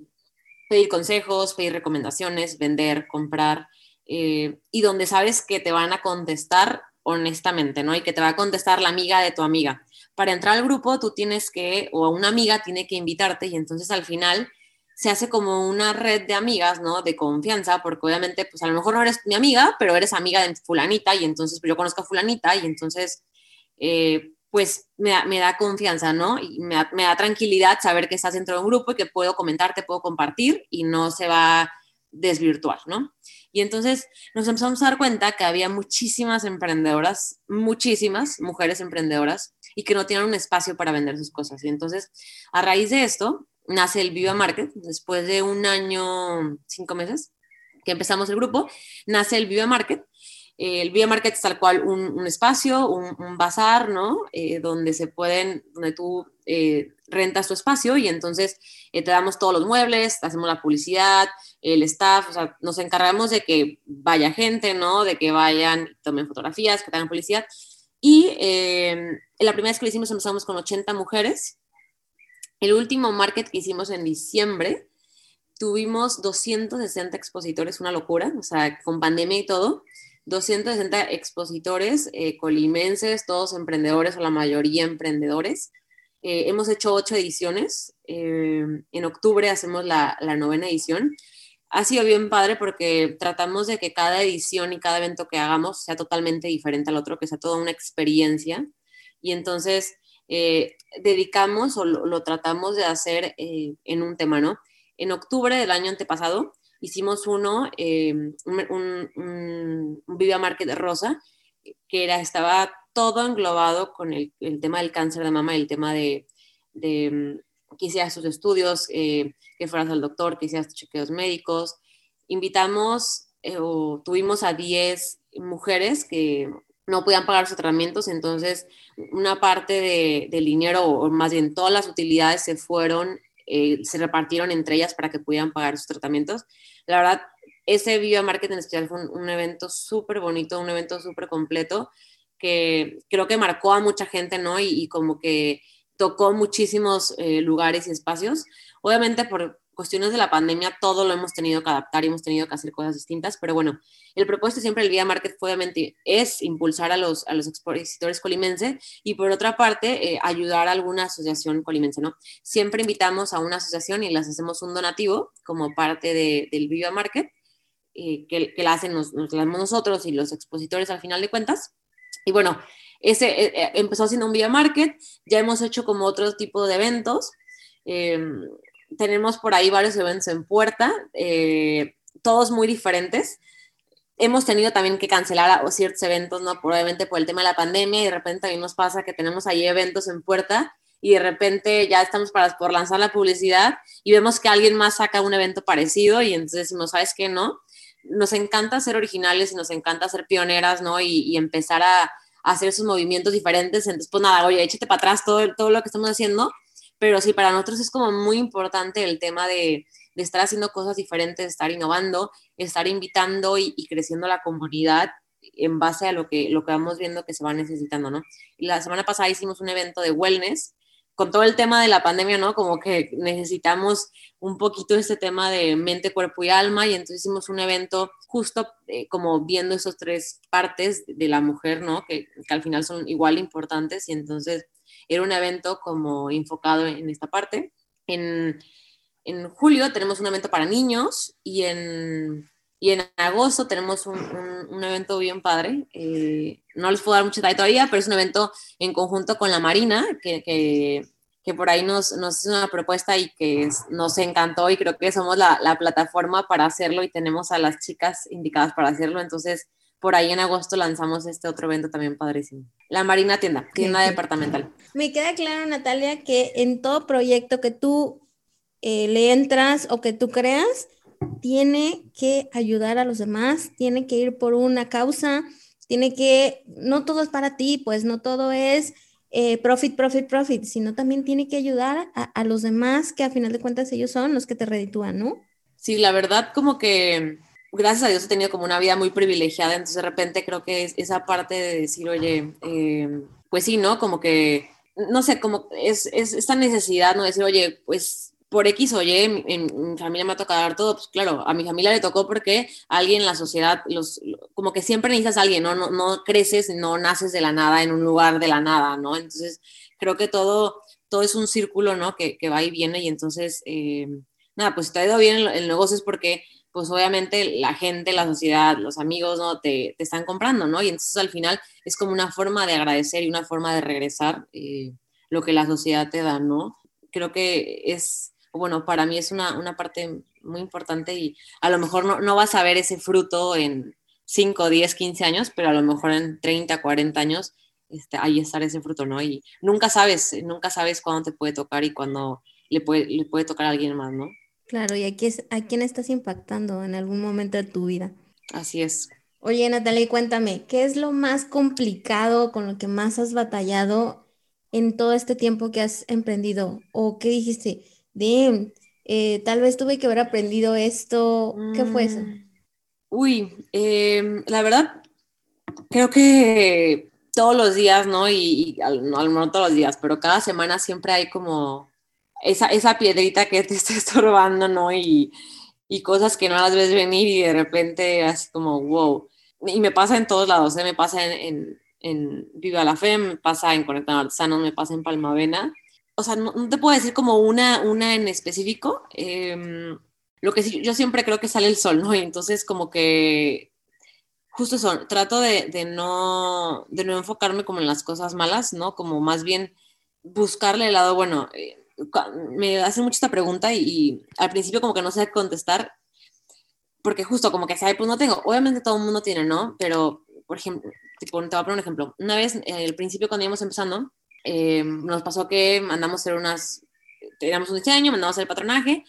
Speaker 2: pedir consejos, pedir recomendaciones, vender, comprar, eh, y donde sabes que te van a contestar honestamente, ¿no? Y que te va a contestar la amiga de tu amiga. Para entrar al grupo, tú tienes que, o una amiga tiene que invitarte, y entonces al final se hace como una red de amigas, ¿no? De confianza, porque obviamente, pues a lo mejor no eres mi amiga, pero eres amiga de fulanita y entonces pues, yo conozco a fulanita y entonces, eh, pues me da, confianza, ¿no? Y me da, tranquilidad saber que estás dentro de un grupo y que puedo comentarte, puedo compartir y no se va desvirtuar, ¿no? Y entonces nos empezamos a dar cuenta que había muchísimas emprendedoras, muchísimas mujeres emprendedoras y que no tenían un espacio para vender sus cosas. Y entonces, a raíz de esto, nace el Viva Market, después de un año, cinco meses que empezamos el grupo, nace el Viva Market. el Viva Market es tal cual un, espacio, un, bazar, ¿no? Eh, donde se pueden, donde tú eh, rentas tu espacio y entonces eh, te damos todos los muebles, hacemos la publicidad, el staff, o sea, nos encargamos de que vaya gente, ¿no? De que vayan, tomen fotografías, que tengan publicidad. Y la primera vez que lo hicimos empezamos con 80 mujeres el último market que hicimos en diciembre, tuvimos 260 expositores, una locura, o sea, con pandemia y todo. 260 expositores eh, colimenses, todos emprendedores o la mayoría emprendedores. Eh, hemos hecho ocho ediciones. Eh, en octubre hacemos la, novena edición. Ha sido bien padre porque tratamos de que cada edición y cada evento que hagamos sea totalmente diferente al otro, que sea toda una experiencia. Y entonces eh, dedicamos o lo, tratamos de hacer eh, en un tema, ¿no? En octubre del año antepasado hicimos uno, eh, un, un, Viva Market Rosa, que era, estaba todo englobado con el, tema del cáncer de mama, el tema de, que hicieras sus estudios, que fueras al doctor, que hicieras tus chequeos médicos. Invitamos o tuvimos a 10 mujeres que no podían pagar sus tratamientos, entonces una parte de, del dinero, o más bien todas las utilidades se fueron, eh, se repartieron entre ellas para que pudieran pagar sus tratamientos. La verdad, ese Viva Marketing especial fue un, evento súper bonito, un evento súper completo, que creo que marcó a mucha gente, ¿no? Y, como que tocó muchísimos eh, lugares y espacios. Obviamente por, cuestiones de la pandemia todo lo hemos tenido que adaptar y hemos tenido que hacer cosas distintas, pero bueno, el propósito siempre del Vía Market obviamente es impulsar a los, a los expositores colimense y por otra parte eh, ayudar a alguna asociación colimense, ¿no? Siempre invitamos a una asociación y les hacemos un donativo como parte de, del Viva Market eh, que, la hacen nosotros y los expositores al final de cuentas. Y bueno, ese eh, eh, empezó siendo un vía market, ya hemos hecho como otro tipo de eventos. Em, tenemos por ahí varios eventos en puerta, todos muy diferentes. Hemos tenido también que cancelar ciertos eventos, ¿no? Probablemente por el tema de la pandemia y de repente también nos pasa que tenemos ahí eventos en puerta y de repente ya estamos para, por lanzar la publicidad y vemos que alguien más saca un evento parecido y entonces decimos, ¿sabes qué? No, nos encanta ser originales y nos encanta ser pioneras, ¿no? Y, empezar a, hacer esos movimientos diferentes. Entonces, pues nada, oye, échate para atrás todo, todo lo que estamos haciendo. Pero sí, para nosotros es como muy importante el tema de, de estar haciendo cosas diferentes, estar innovando, estar invitando y, creciendo la comunidad en base a lo que, lo que vamos viendo que se va necesitando, ¿no? Y la semana pasada hicimos un evento de wellness con todo el tema de la pandemia, ¿no? Como que necesitamos un poquito este tema de mente, cuerpo y alma y entonces hicimos un evento justo eh, como viendo esas tres partes de la mujer, ¿no? Que, que, al final son igual importantes y entonces era un evento como enfocado en esta parte. En, en julio tenemos un evento para niños y en y en agosto tenemos un, un, evento bien padre. Eh, no les puedo dar mucho detalle todavía, pero es un evento en conjunto con la Marina, que, que, que por ahí nos, nos, hizo una propuesta y que nos encantó y creo que somos la, la, plataforma para hacerlo y tenemos a las chicas indicadas para hacerlo. Entonces, por ahí en agosto lanzamos este otro evento también padrísimo. La Marina Tienda, tienda departamental.
Speaker 1: Me queda claro, Natalia, que en todo proyecto que tú eh, le entras o que tú creas, tiene que ayudar a los demás, tiene que ir por una causa, tiene que, no todo es para ti, pues no todo es eh, profit, profit, profit, sino también tiene que ayudar a, los demás que a final de cuentas ellos son los que te reditúan, ¿no?
Speaker 2: Sí, la verdad como que gracias a Dios he tenido como una vida muy privilegiada, entonces de repente creo que es esa parte de decir, oye, eh, pues sí, ¿no? Como que, no sé, como es, es esta necesidad, ¿no? Decir, oye, pues por X o Y, en, en, mi familia me ha tocado dar todo, pues claro, a mi familia le tocó porque alguien en la sociedad, los, como que siempre necesitas a alguien, ¿no? No, no creces, no naces de la nada en un lugar de la nada, ¿no? Entonces, creo que todo, todo es un círculo, ¿no? Que, que va y viene y entonces, eh, nada, pues te ha ido bien el, el negocio es porque pues obviamente la gente, la sociedad, los amigos, ¿no? Te, te, están comprando, ¿no? Y entonces al final es como una forma de agradecer y una forma de regresar eh, lo que la sociedad te da, ¿no? Creo que es, bueno, para mí es una, una parte muy importante y a lo mejor no, no, vas a ver ese fruto en 5, 10, 15 años, pero a lo mejor en 30, 40 años este, ahí estará ese fruto, ¿no? Y nunca sabes, nunca sabes cuándo te puede tocar y cuándo le puede, le puede tocar a alguien más, ¿no?
Speaker 1: Claro, y aquí es, a quién estás impactando en algún momento de tu vida.
Speaker 2: Así es.
Speaker 1: Oye, Natalia, cuéntame, ¿qué es lo más complicado con lo que más has batallado en todo este tiempo que has emprendido? ¿O qué dijiste? De eh, tal vez tuve que haber aprendido esto. ¿Qué fue eso?
Speaker 2: Mm. Uy, eh, la verdad, creo que todos los días, ¿no? Y, y no, no, todos los días, pero cada semana siempre hay como esa, piedrita que te está estorbando, ¿no? Y, y, cosas que no las ves venir y de repente así como, wow. Y me pasa en todos lados, ¿eh? Me pasa en, en, en Viva la Fe, me pasa en Conectando Artesanos, me pasa en Palmavena o sea, no, no, te puedo decir como una, una en específico. Eh, lo que sí, yo siempre creo que sale el sol, ¿no? Y entonces como que justo eso, trato de, de, no, de no enfocarme como en las cosas malas, ¿no? Como más bien buscarle el lado, bueno, eh, me hacen mucho esta pregunta y, y, al principio como que no sé contestar, porque justo como que sabe, pues no tengo, obviamente todo el mundo tiene, ¿no? Pero, por ejemplo, te voy a poner un ejemplo. Una vez, en el principio cuando íbamos empezando, eh, nos pasó que mandamos hacer unas, teníamos un diseño, mandamos hacer el patronaje,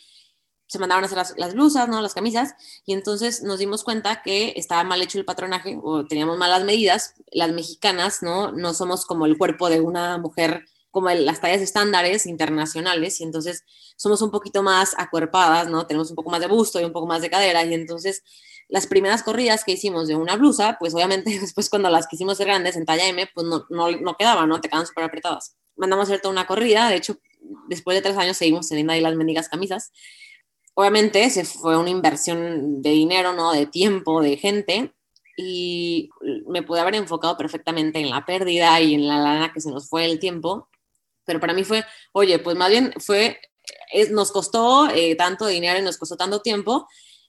Speaker 2: se mandaron a hacer las, las, blusas, ¿no? Las camisas, y entonces nos dimos cuenta que estaba mal hecho el patronaje o teníamos malas medidas. Las mexicanas, ¿no? No somos como el cuerpo de una mujer como el, las tallas estándares internacionales y entonces somos un poquito más acuerpadas, ¿no? Tenemos un poco más de busto y un poco más de cadera y entonces las primeras corridas que hicimos de una blusa, pues obviamente después cuando las quisimos hacer grandes en talla M, pues no, no, no quedaban, ¿no? Te quedaban súper apretadas. Mandamos a hacer toda una corrida, de hecho, después de tres años seguimos teniendo ahí las mendigas camisas. Obviamente se fue una inversión de dinero, ¿no? De tiempo, de gente, y me pude haber enfocado perfectamente en la pérdida y en la lana que se nos fue el tiempo, pero para mí fue, oye, pues más bien fue, es, nos costó eh, tanto dinero y nos costó tanto tiempo,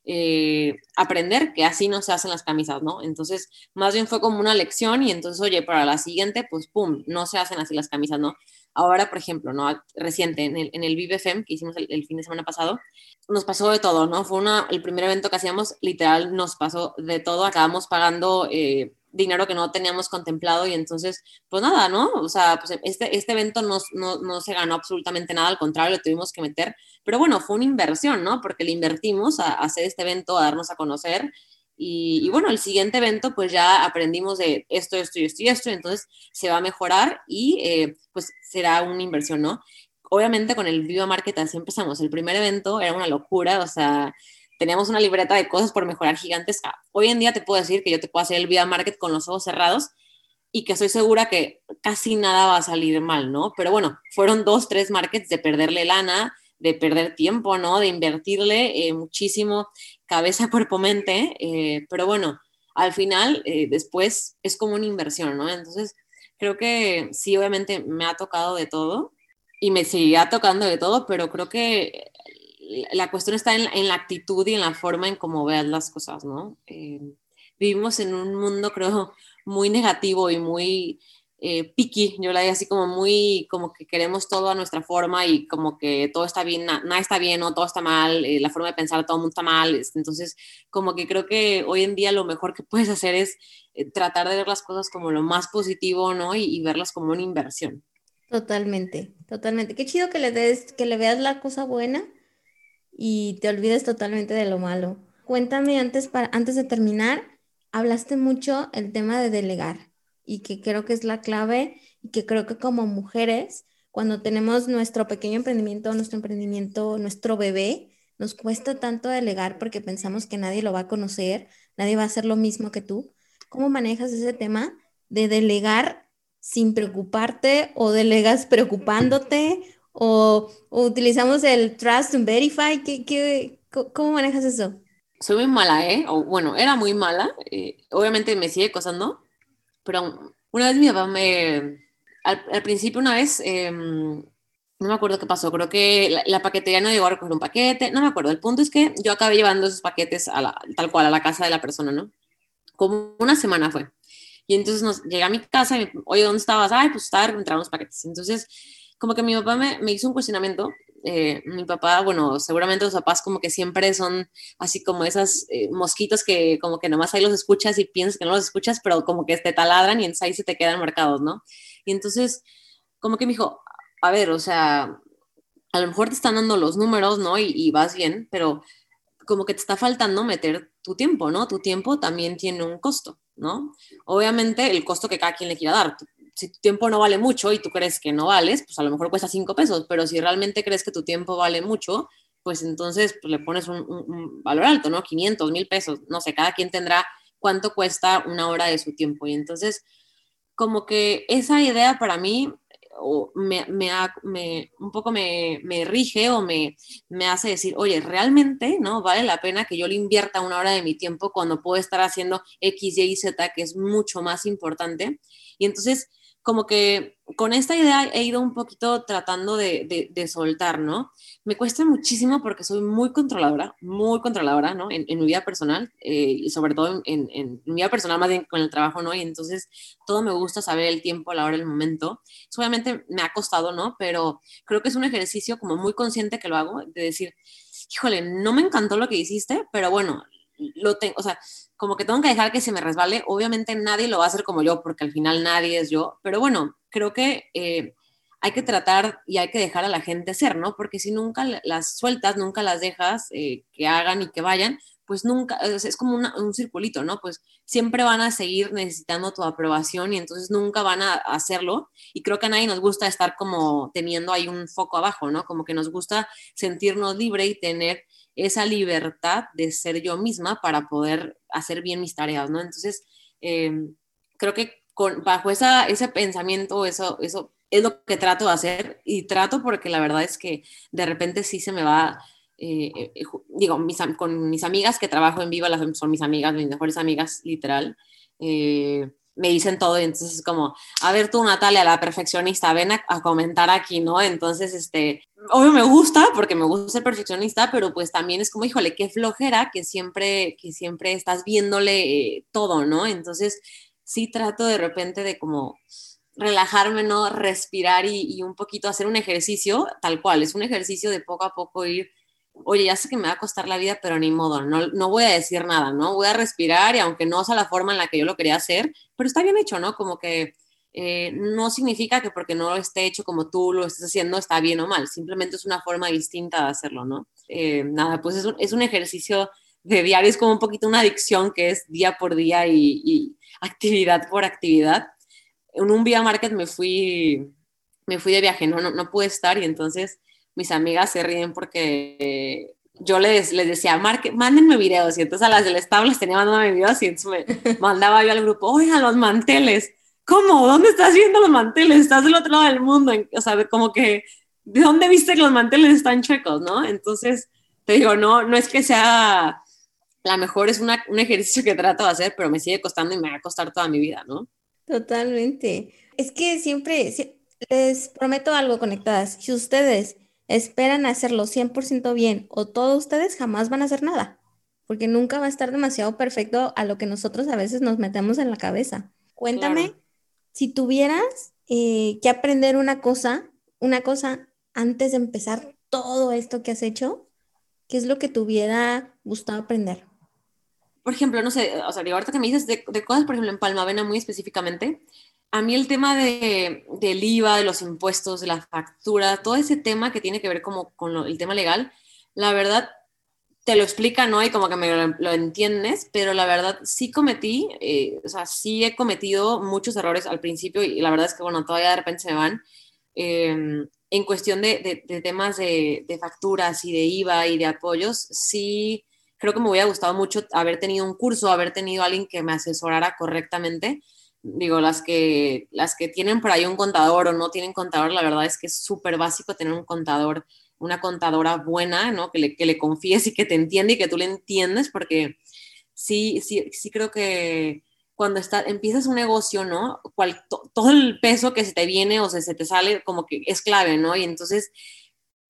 Speaker 2: eh, aprender que así no se hacen las camisas, ¿no? Entonces, más bien fue como una lección y entonces, oye, para la siguiente, pues, ¡pum!, no se hacen así las camisas, ¿no? Ahora, por ejemplo, ¿no? Reciente, en el, en el que hicimos el, fin de semana pasado, nos pasó de todo, ¿no? Fue una, el primer evento que hacíamos, literal, nos pasó de todo, acabamos pagando... Eh, dinero que no teníamos contemplado y entonces, pues nada, ¿no? O sea, pues este, este evento no, no, no, se ganó absolutamente nada, al contrario, lo tuvimos que meter, pero bueno, fue una inversión, ¿no? Porque le invertimos a, hacer este evento, a darnos a conocer y, bueno, el siguiente evento, pues ya aprendimos de esto, esto y esto y esto, entonces se va a mejorar y eh, pues será una inversión, ¿no? Obviamente con el Viva Market así empezamos. El primer evento era una locura, o sea, teníamos una libreta de cosas por mejorar gigantesca. Hoy en día te puedo decir que yo te puedo hacer el Vida Market con los ojos cerrados y que estoy segura que casi nada va a salir mal, ¿no? Pero bueno, fueron dos, tres markets de perderle lana, de perder tiempo, ¿no? De invertirle eh, muchísimo cabeza, cuerpo, mente, eh, pero bueno, al final eh, después es como una inversión, ¿no? Entonces, creo que sí, obviamente me ha tocado de todo y me seguirá tocando de todo, pero creo que la cuestión está en, la actitud y en la forma en cómo veas las cosas, ¿no? Eh, vivimos en un mundo, creo, muy negativo y muy eh, yo la digo así como muy, como que queremos todo a nuestra forma y como que todo está bien, nada está bien o todo está mal, eh, la forma de pensar todo el mundo está mal, este, entonces como que creo que hoy en día lo mejor que puedes hacer es tratar de ver las cosas como lo más positivo, ¿no? Y, y verlas como una inversión.
Speaker 1: Totalmente, totalmente. Qué chido que le des, que le veas la cosa buena y te olvides totalmente de lo malo. Cuéntame antes, para, antes de terminar, hablaste mucho el tema de delegar y que creo que es la clave y que creo que como mujeres, cuando tenemos nuestro pequeño emprendimiento, nuestro emprendimiento, nuestro bebé, nos cuesta tanto delegar porque pensamos que nadie lo va a conocer, nadie va a hacer lo mismo que tú. ¿Cómo manejas ese tema de delegar sin preocuparte o delegas preocupándote o, utilizamos el Trust and Verify? ¿Qué, cómo manejas eso?
Speaker 2: Soy muy mala, ¿eh? O, bueno, era muy mala. Eh, obviamente me sigue cosando, pero una vez mi papá me... Al, principio una vez... Em, no me acuerdo qué pasó, creo que la, paquetería no llegó a recoger un paquete, no me acuerdo. El punto es que yo acabé llevando esos paquetes a la, tal cual a la casa de la persona, ¿no? Como una semana fue. Y entonces nos llega a mi casa y me, oye, ¿dónde estabas? Ay, pues estaba encontrando los paquetes. Entonces como que mi papá me, me hizo un cuestionamiento. Eh, mi papá, bueno, seguramente los papás como que siempre son así como esas eh, mosquitos que como que nomás ahí los escuchas y piensas que no los escuchas, pero como que te taladran y ahí se te quedan marcados, ¿no? Y entonces, como que me dijo, a ver, o sea, a lo mejor te están dando los números, ¿no? Y, y vas bien, pero como que te está faltando meter tu tiempo, ¿no? Tu tiempo también tiene un costo, ¿no? Obviamente el costo que cada quien le quiera dar si tu tiempo no vale mucho y tú crees que no vales, pues a lo mejor cuesta cinco pesos, pero si realmente crees que tu tiempo vale mucho, pues entonces pues, le pones un, valor alto, ¿no? 500, mil pesos, no sé, cada quien tendrá cuánto cuesta una hora de su tiempo. Y entonces, como que esa idea para mí me, me, un poco me, me, rige o me, me hace decir, oye, realmente, ¿no? Vale la pena que yo le invierta una hora de mi tiempo cuando puedo estar haciendo X, Y, Z, que es mucho más importante. Y entonces, como que con esta idea he ido un poquito tratando de, de, soltar, ¿no? Me cuesta muchísimo porque soy muy controladora, muy controladora, ¿no? En, mi vida personal eh, y sobre todo en, en, mi vida personal más bien con el trabajo, ¿no? Y entonces todo me gusta saber el tiempo, la hora, el momento. obviamente me ha costado, ¿no? Pero creo que es un ejercicio como muy consciente que lo hago, de decir, híjole, no me encantó lo que hiciste, pero bueno, lo tengo, o sea, como que tengo que dejar que se me resbale. Obviamente nadie lo va a hacer como yo, porque al final nadie es yo, pero bueno, creo que eh, hay que tratar y hay que dejar a la gente ser, ¿no? Porque si nunca las sueltas, nunca las dejas eh, que hagan y que vayan, pues nunca, es, como un circulito, ¿no? Pues siempre van a seguir necesitando tu aprobación y entonces nunca van a hacerlo. Y creo que a nadie nos gusta estar como teniendo ahí un foco abajo, ¿no? Como que nos gusta sentirnos libre y tener esa libertad de ser yo misma para poder hacer bien mis tareas, ¿no? Entonces, em, creo que bajo esa, ese pensamiento, eso, eso es lo que trato de hacer y trato porque la verdad es que de repente sí se me va, eh, eh, digo, con mis amigas que trabajo en Viva, las, son mis amigas, mis mejores amigas, literal. Eh, me dicen todo y entonces es como, a ver tú Natalia, la perfeccionista, ven a, comentar aquí, ¿no? Entonces, este, obvio me gusta porque me gusta ser perfeccionista, pero pues también es como, híjole, qué flojera que siempre, que siempre estás viéndole eh, todo, ¿no? Entonces, sí trato de repente de como relajarme, ¿no? Respirar y, y un poquito hacer un ejercicio tal cual, es un ejercicio de poco a poco ir oye, ya sé que me va a costar la vida, pero ni modo, no, no voy a decir nada, ¿no? Voy a respirar y aunque no sea la forma en la que yo lo quería hacer, pero está bien hecho, ¿no? Como que eh, no significa que porque no esté hecho como tú lo estés haciendo está bien o mal, simplemente es una forma distinta de hacerlo, ¿no? Eh, nada, pues es un, es un, ejercicio de diario, es como un poquito una adicción que es día por día y, y actividad por actividad. En un Vía Market me fui, me fui de viaje, ¿no? No, no pude estar y entonces mis amigas se ríen porque yo les, les decía, Marque, mándenme videos, y entonces a las del estado les tenía mandándome videos, y entonces me mandaba yo al grupo, oigan, los manteles, ¿cómo? ¿Dónde estás viendo los manteles? Estás del otro lado del mundo, o sea, como que, ¿de dónde viste que los manteles están chuecos, no? Entonces, te digo, no, no es que sea la mejor, es una, un ejercicio que trato de hacer, pero me sigue costando y me va a costar toda mi vida, ¿no?
Speaker 1: Totalmente. Es que siempre, les prometo algo conectadas, si ustedes esperan hacerlo 100% bien o todos ustedes jamás van a hacer nada, porque nunca va a estar demasiado perfecto a lo que nosotros a veces nos metemos en la cabeza. Cuéntame, si tuvieras eh, que aprender una cosa, una cosa antes de empezar todo esto que has hecho, ¿qué es lo que te hubiera gustado aprender?
Speaker 2: Por ejemplo, no sé, o sea, digo, ahorita que me dices de, de cosas, por ejemplo, en Palmavena muy específicamente, a mí el tema de, del IVA, de los impuestos, de la factura, todo ese tema que tiene que ver como con el tema legal, la verdad te lo explica, ¿no? Y como que me lo, entiendes, pero la verdad sí cometí, eh, o sea, sí he cometido muchos errores al principio y la verdad es que, bueno, todavía de repente se van. Em, en cuestión de, de, temas de, de, facturas y de IVA y de apoyos, sí creo que me hubiera gustado mucho haber tenido un curso, haber tenido alguien que me asesorara correctamente digo, las que, las que tienen por ahí un contador o no tienen contador, la verdad es que es súper básico tener un contador, una contadora buena, ¿no? Que le, que le confíes y que te entiende y que tú le entiendes, porque sí, sí, sí creo que cuando está, empiezas un negocio, ¿no? Cual, todo el peso que se te viene o se, se te sale como que es clave, ¿no? Y entonces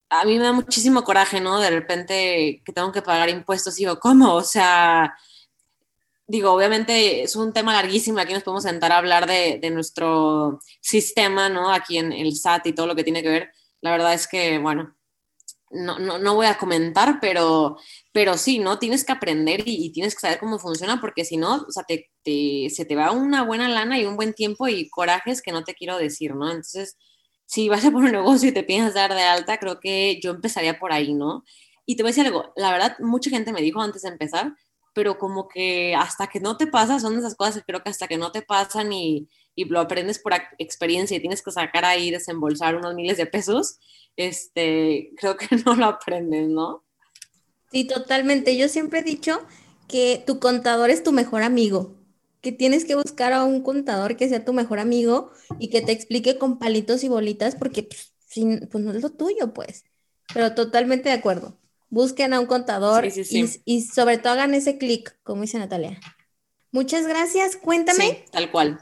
Speaker 2: a mí me da muchísimo coraje, ¿no? De repente que tengo que pagar impuestos y digo, ¿cómo? O sea, digo, obviamente es un tema larguísimo, aquí nos podemos sentar a hablar de, de, nuestro sistema, ¿no? Aquí en el SAT y todo lo que tiene que ver. La verdad es que, bueno, no, no, no voy a comentar, pero, pero sí, ¿no? Tienes que aprender y, tienes que saber cómo funciona, porque si no, o sea, te, te, se te va una buena lana y un buen tiempo y corajes que no te quiero decir, ¿no? Entonces, si vas a poner un negocio y te piensas dar de alta, creo que yo empezaría por ahí, ¿no? Y te voy a decir algo, la verdad, mucha gente me dijo antes de empezar, pero como que hasta que no te pasa, son esas cosas que creo que hasta que no te pasan y, y lo aprendes por experiencia y tienes que sacar ahí, desembolsar unos miles de pesos, este, creo que no lo aprendes, ¿no?
Speaker 1: Sí, totalmente. Yo siempre he dicho que tu contador es tu mejor amigo, que tienes que buscar a un contador que sea tu mejor amigo y que te explique con palitos y bolitas porque pues, pues no es lo tuyo, pues. Pero totalmente de acuerdo busquen a un contador Y, sobre todo hagan ese clic, como dice Natalia. Muchas gracias. Cuéntame.
Speaker 2: tal cual.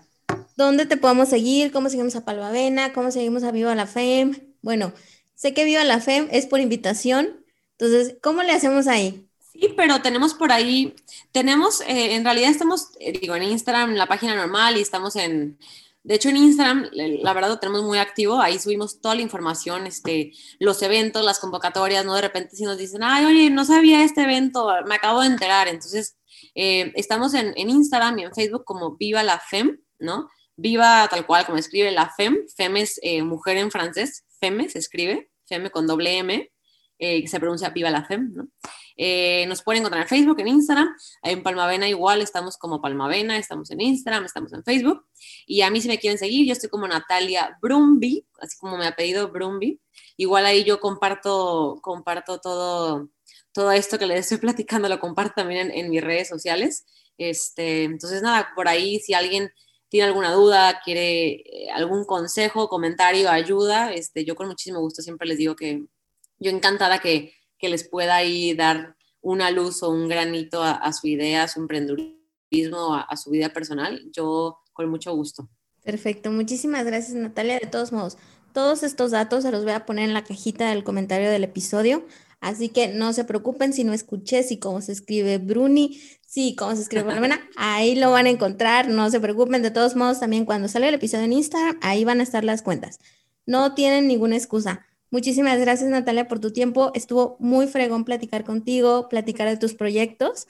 Speaker 1: ¿Dónde te podemos seguir? ¿Cómo seguimos a Palmavena? ¿Cómo seguimos a Viva la FEM? Bueno, sé que Viva la FEM es por invitación. Entonces, ¿cómo le hacemos ahí?
Speaker 2: Sí, pero tenemos por ahí, tenemos, eh, en realidad estamos, eh, digo, en Instagram, en la página normal y estamos en, de hecho, en Instagram, la verdad, lo tenemos muy activo. Ahí subimos toda la información, este, los eventos, las convocatorias, ¿no? De repente si nos dicen, ay, oye, no sabía este evento, me acabo de enterar. Entonces, eh, estamos en, en, Instagram y en Facebook como Viva la FEM, ¿no? Viva tal cual como escribe la FEM. FEM es eh, mujer en francés. FEME se escribe, FEME con doble M, eh, se pronuncia Viva la FEM, ¿no? Eh, nos pueden encontrar en Facebook, en Instagram. En Palmavena igual estamos como Palmavena, estamos en Instagram, estamos en Facebook. Y a mí si me quieren seguir, yo estoy como Natalia Brumby, así como me ha pedido Brumby. Igual ahí yo comparto, comparto todo, todo esto que les estoy platicando, lo comparto también en, en mis redes sociales. Este, entonces nada, por ahí si alguien tiene alguna duda, quiere eh, algún consejo, comentario, ayuda, este, yo con muchísimo gusto siempre les digo que yo encantada que que les pueda ahí dar una luz o un granito a, su idea, a su emprendedurismo, a, a, su vida personal. Yo con mucho gusto.
Speaker 1: Perfecto, muchísimas gracias Natalia. De todos modos, todos estos datos se los voy a poner en la cajita del comentario del episodio, así que no se preocupen si no escuché, si cómo se escribe Bruni, si cómo se escribe Palomena, ahí lo van a encontrar, no se preocupen. De todos modos, también cuando sale el episodio en Instagram, ahí van a estar las cuentas. No tienen ninguna excusa. Muchísimas gracias Natalia por tu tiempo. Estuvo muy fregón platicar contigo, platicar de tus proyectos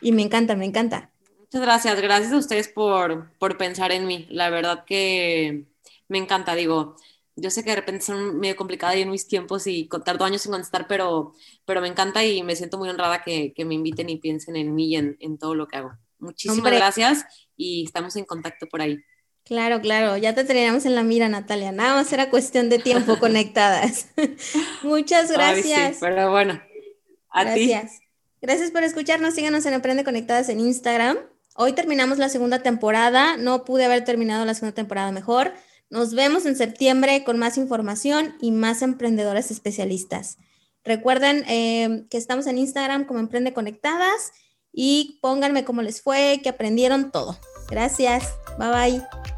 Speaker 1: y me encanta, me encanta.
Speaker 2: Muchas gracias, gracias a ustedes por, por pensar en mí. La verdad que me encanta, digo, yo sé que de repente son medio complicadas y en mis tiempos y tardo años en contestar, pero, pero me encanta y me siento muy honrada que, que me inviten y piensen en mí y en, en todo lo que hago. Muchísimas gracias y estamos en contacto por ahí.
Speaker 1: Claro, claro, ya te teníamos en la mira, Natalia. Nada más era cuestión de tiempo conectadas. Muchas gracias.
Speaker 2: pero bueno, a
Speaker 1: gracias. Gracias por escucharnos. Síganos en Emprende Conectadas en Instagram. Hoy terminamos la segunda temporada. No pude haber terminado la segunda temporada mejor. Nos vemos en septiembre con más información y más emprendedores especialistas. Recuerden eh, que estamos en Instagram como Emprende Conectadas y pónganme cómo les fue, que aprendieron todo. Gracias. Bye bye.